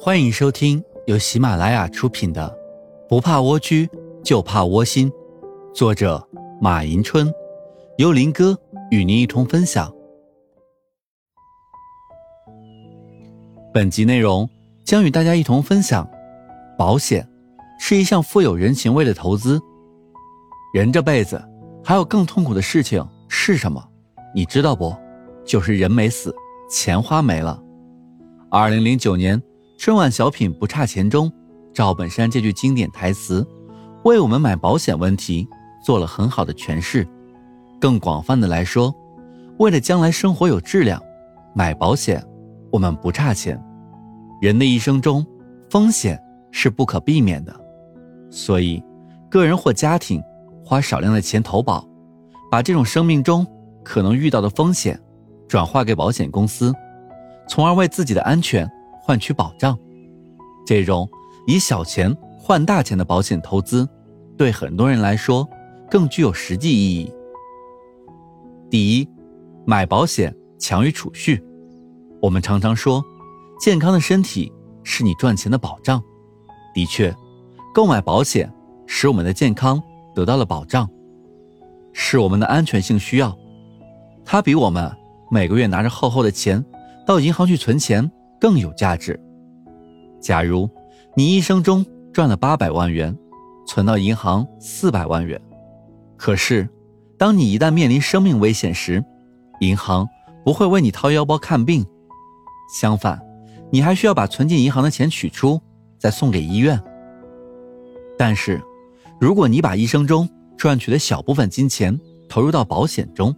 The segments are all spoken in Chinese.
欢迎收听由喜马拉雅出品的《不怕蜗居就怕窝心》，作者马迎春，由林哥与您一同分享。本集内容将与大家一同分享：保险是一项富有人情味的投资。人这辈子还有更痛苦的事情是什么？你知道不？就是人没死，钱花没了。二零零九年。春晚小品不差钱中，赵本山这句经典台词，为我们买保险问题做了很好的诠释。更广泛的来说，为了将来生活有质量，买保险，我们不差钱。人的一生中，风险是不可避免的，所以，个人或家庭花少量的钱投保，把这种生命中可能遇到的风险，转化给保险公司，从而为自己的安全。换取保障，这种以小钱换大钱的保险投资，对很多人来说更具有实际意义。第一，买保险强于储蓄。我们常常说，健康的身体是你赚钱的保障。的确，购买保险使我们的健康得到了保障，是我们的安全性需要。它比我们每个月拿着厚厚的钱到银行去存钱。更有价值。假如你一生中赚了八百万元，存到银行四百万元，可是当你一旦面临生命危险时，银行不会为你掏腰包看病，相反，你还需要把存进银行的钱取出，再送给医院。但是，如果你把一生中赚取的小部分金钱投入到保险中，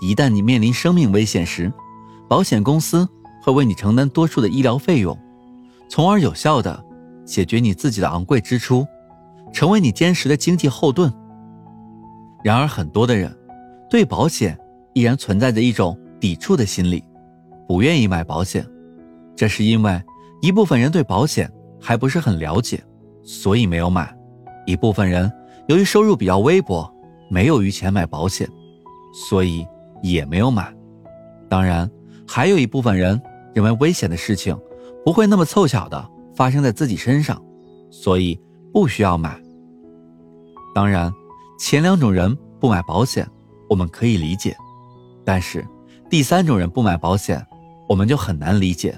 一旦你面临生命危险时，保险公司。会为你承担多数的医疗费用，从而有效的解决你自己的昂贵支出，成为你坚实的经济后盾。然而，很多的人对保险依然存在着一种抵触的心理，不愿意买保险。这是因为一部分人对保险还不是很了解，所以没有买；一部分人由于收入比较微薄，没有余钱买保险，所以也没有买。当然，还有一部分人。认为危险的事情不会那么凑巧的发生在自己身上，所以不需要买。当然，前两种人不买保险，我们可以理解；但是第三种人不买保险，我们就很难理解。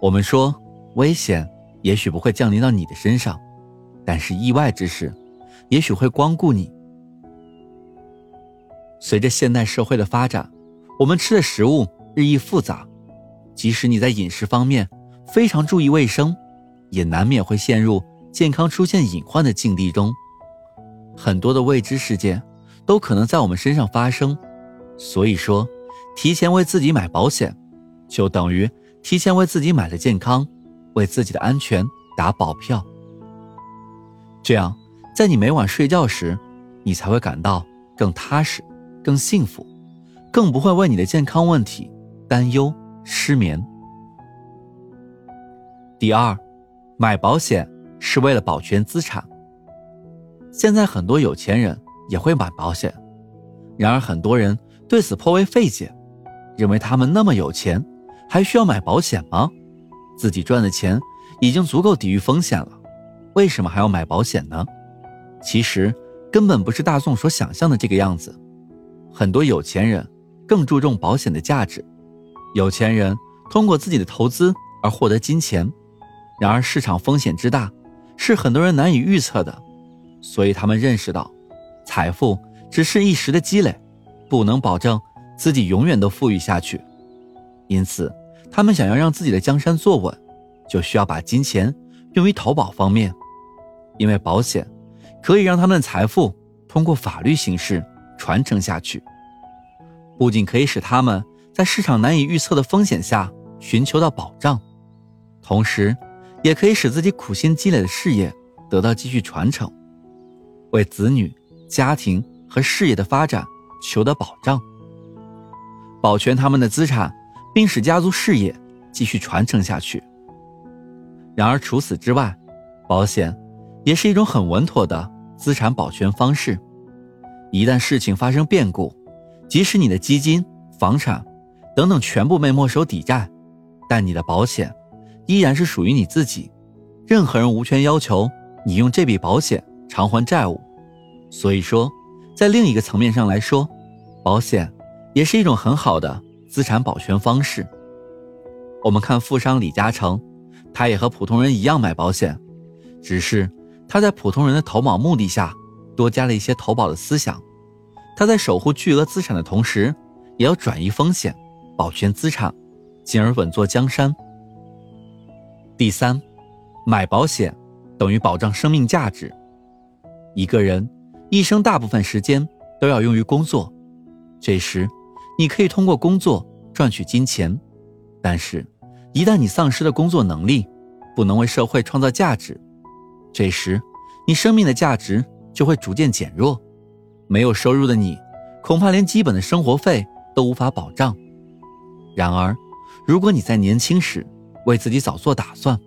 我们说，危险也许不会降临到你的身上，但是意外之事也许会光顾你。随着现代社会的发展，我们吃的食物日益复杂。即使你在饮食方面非常注意卫生，也难免会陷入健康出现隐患的境地中。很多的未知事件都可能在我们身上发生，所以说，提前为自己买保险，就等于提前为自己买了健康，为自己的安全打保票。这样，在你每晚睡觉时，你才会感到更踏实、更幸福，更不会为你的健康问题担忧。失眠。第二，买保险是为了保全资产。现在很多有钱人也会买保险，然而很多人对此颇为费解，认为他们那么有钱，还需要买保险吗？自己赚的钱已经足够抵御风险了，为什么还要买保险呢？其实根本不是大众所想象的这个样子，很多有钱人更注重保险的价值。有钱人通过自己的投资而获得金钱，然而市场风险之大，是很多人难以预测的，所以他们认识到，财富只是一时的积累，不能保证自己永远都富裕下去。因此，他们想要让自己的江山坐稳，就需要把金钱用于投保方面，因为保险可以让他们的财富通过法律形式传承下去，不仅可以使他们。在市场难以预测的风险下寻求到保障，同时，也可以使自己苦心积累的事业得到继续传承，为子女、家庭和事业的发展求得保障，保全他们的资产，并使家族事业继续传承下去。然而，除此之外，保险也是一种很稳妥的资产保全方式。一旦事情发生变故，即使你的基金、房产，等等全部被没收抵债，但你的保险依然是属于你自己，任何人无权要求你用这笔保险偿还债务。所以说，在另一个层面上来说，保险也是一种很好的资产保全方式。我们看富商李嘉诚，他也和普通人一样买保险，只是他在普通人的投保目的下，多加了一些投保的思想。他在守护巨额资产的同时，也要转移风险。保全资产，进而稳坐江山。第三，买保险等于保障生命价值。一个人一生大部分时间都要用于工作，这时你可以通过工作赚取金钱，但是，一旦你丧失了工作能力，不能为社会创造价值，这时你生命的价值就会逐渐减弱。没有收入的你，恐怕连基本的生活费都无法保障。然而，如果你在年轻时为自己早做打算，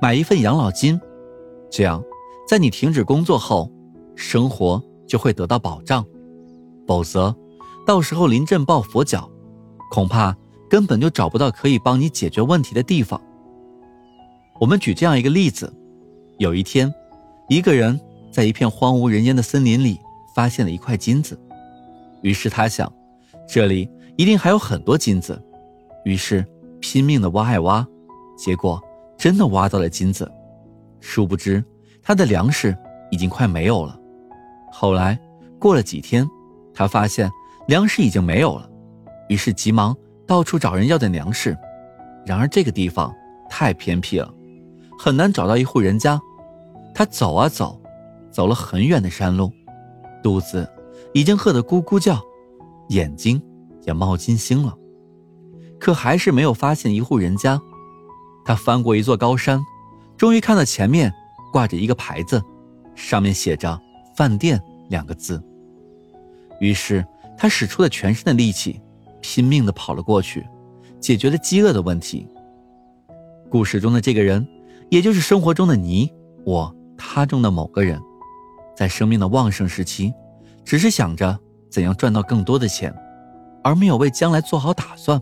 买一份养老金，这样在你停止工作后，生活就会得到保障。否则，到时候临阵抱佛脚，恐怕根本就找不到可以帮你解决问题的地方。我们举这样一个例子：有一天，一个人在一片荒无人烟的森林里发现了一块金子，于是他想，这里一定还有很多金子。于是拼命的挖呀挖，结果真的挖到了金子。殊不知他的粮食已经快没有了。后来过了几天，他发现粮食已经没有了，于是急忙到处找人要点粮食。然而这个地方太偏僻了，很难找到一户人家。他走啊走，走了很远的山路，肚子已经饿得咕咕叫，眼睛也冒金星了。可还是没有发现一户人家。他翻过一座高山，终于看到前面挂着一个牌子，上面写着“饭店”两个字。于是他使出了全身的力气，拼命地跑了过去，解决了饥饿的问题。故事中的这个人，也就是生活中的你、我、他中的某个人，在生命的旺盛时期，只是想着怎样赚到更多的钱，而没有为将来做好打算。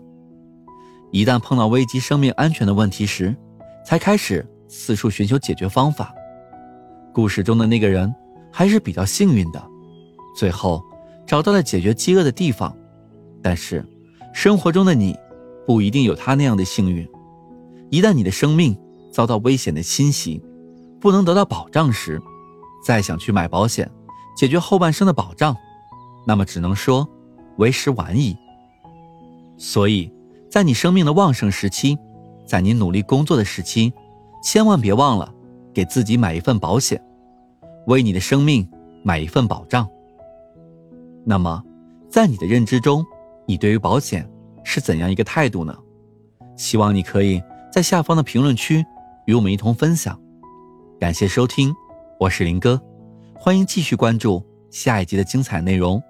一旦碰到危及生命安全的问题时，才开始四处寻求解决方法。故事中的那个人还是比较幸运的，最后找到了解决饥饿的地方。但是，生活中的你不一定有他那样的幸运。一旦你的生命遭到危险的侵袭，不能得到保障时，再想去买保险解决后半生的保障，那么只能说为时晚矣。所以。在你生命的旺盛时期，在你努力工作的时期，千万别忘了给自己买一份保险，为你的生命买一份保障。那么，在你的认知中，你对于保险是怎样一个态度呢？希望你可以在下方的评论区与我们一同分享。感谢收听，我是林哥，欢迎继续关注下一集的精彩内容。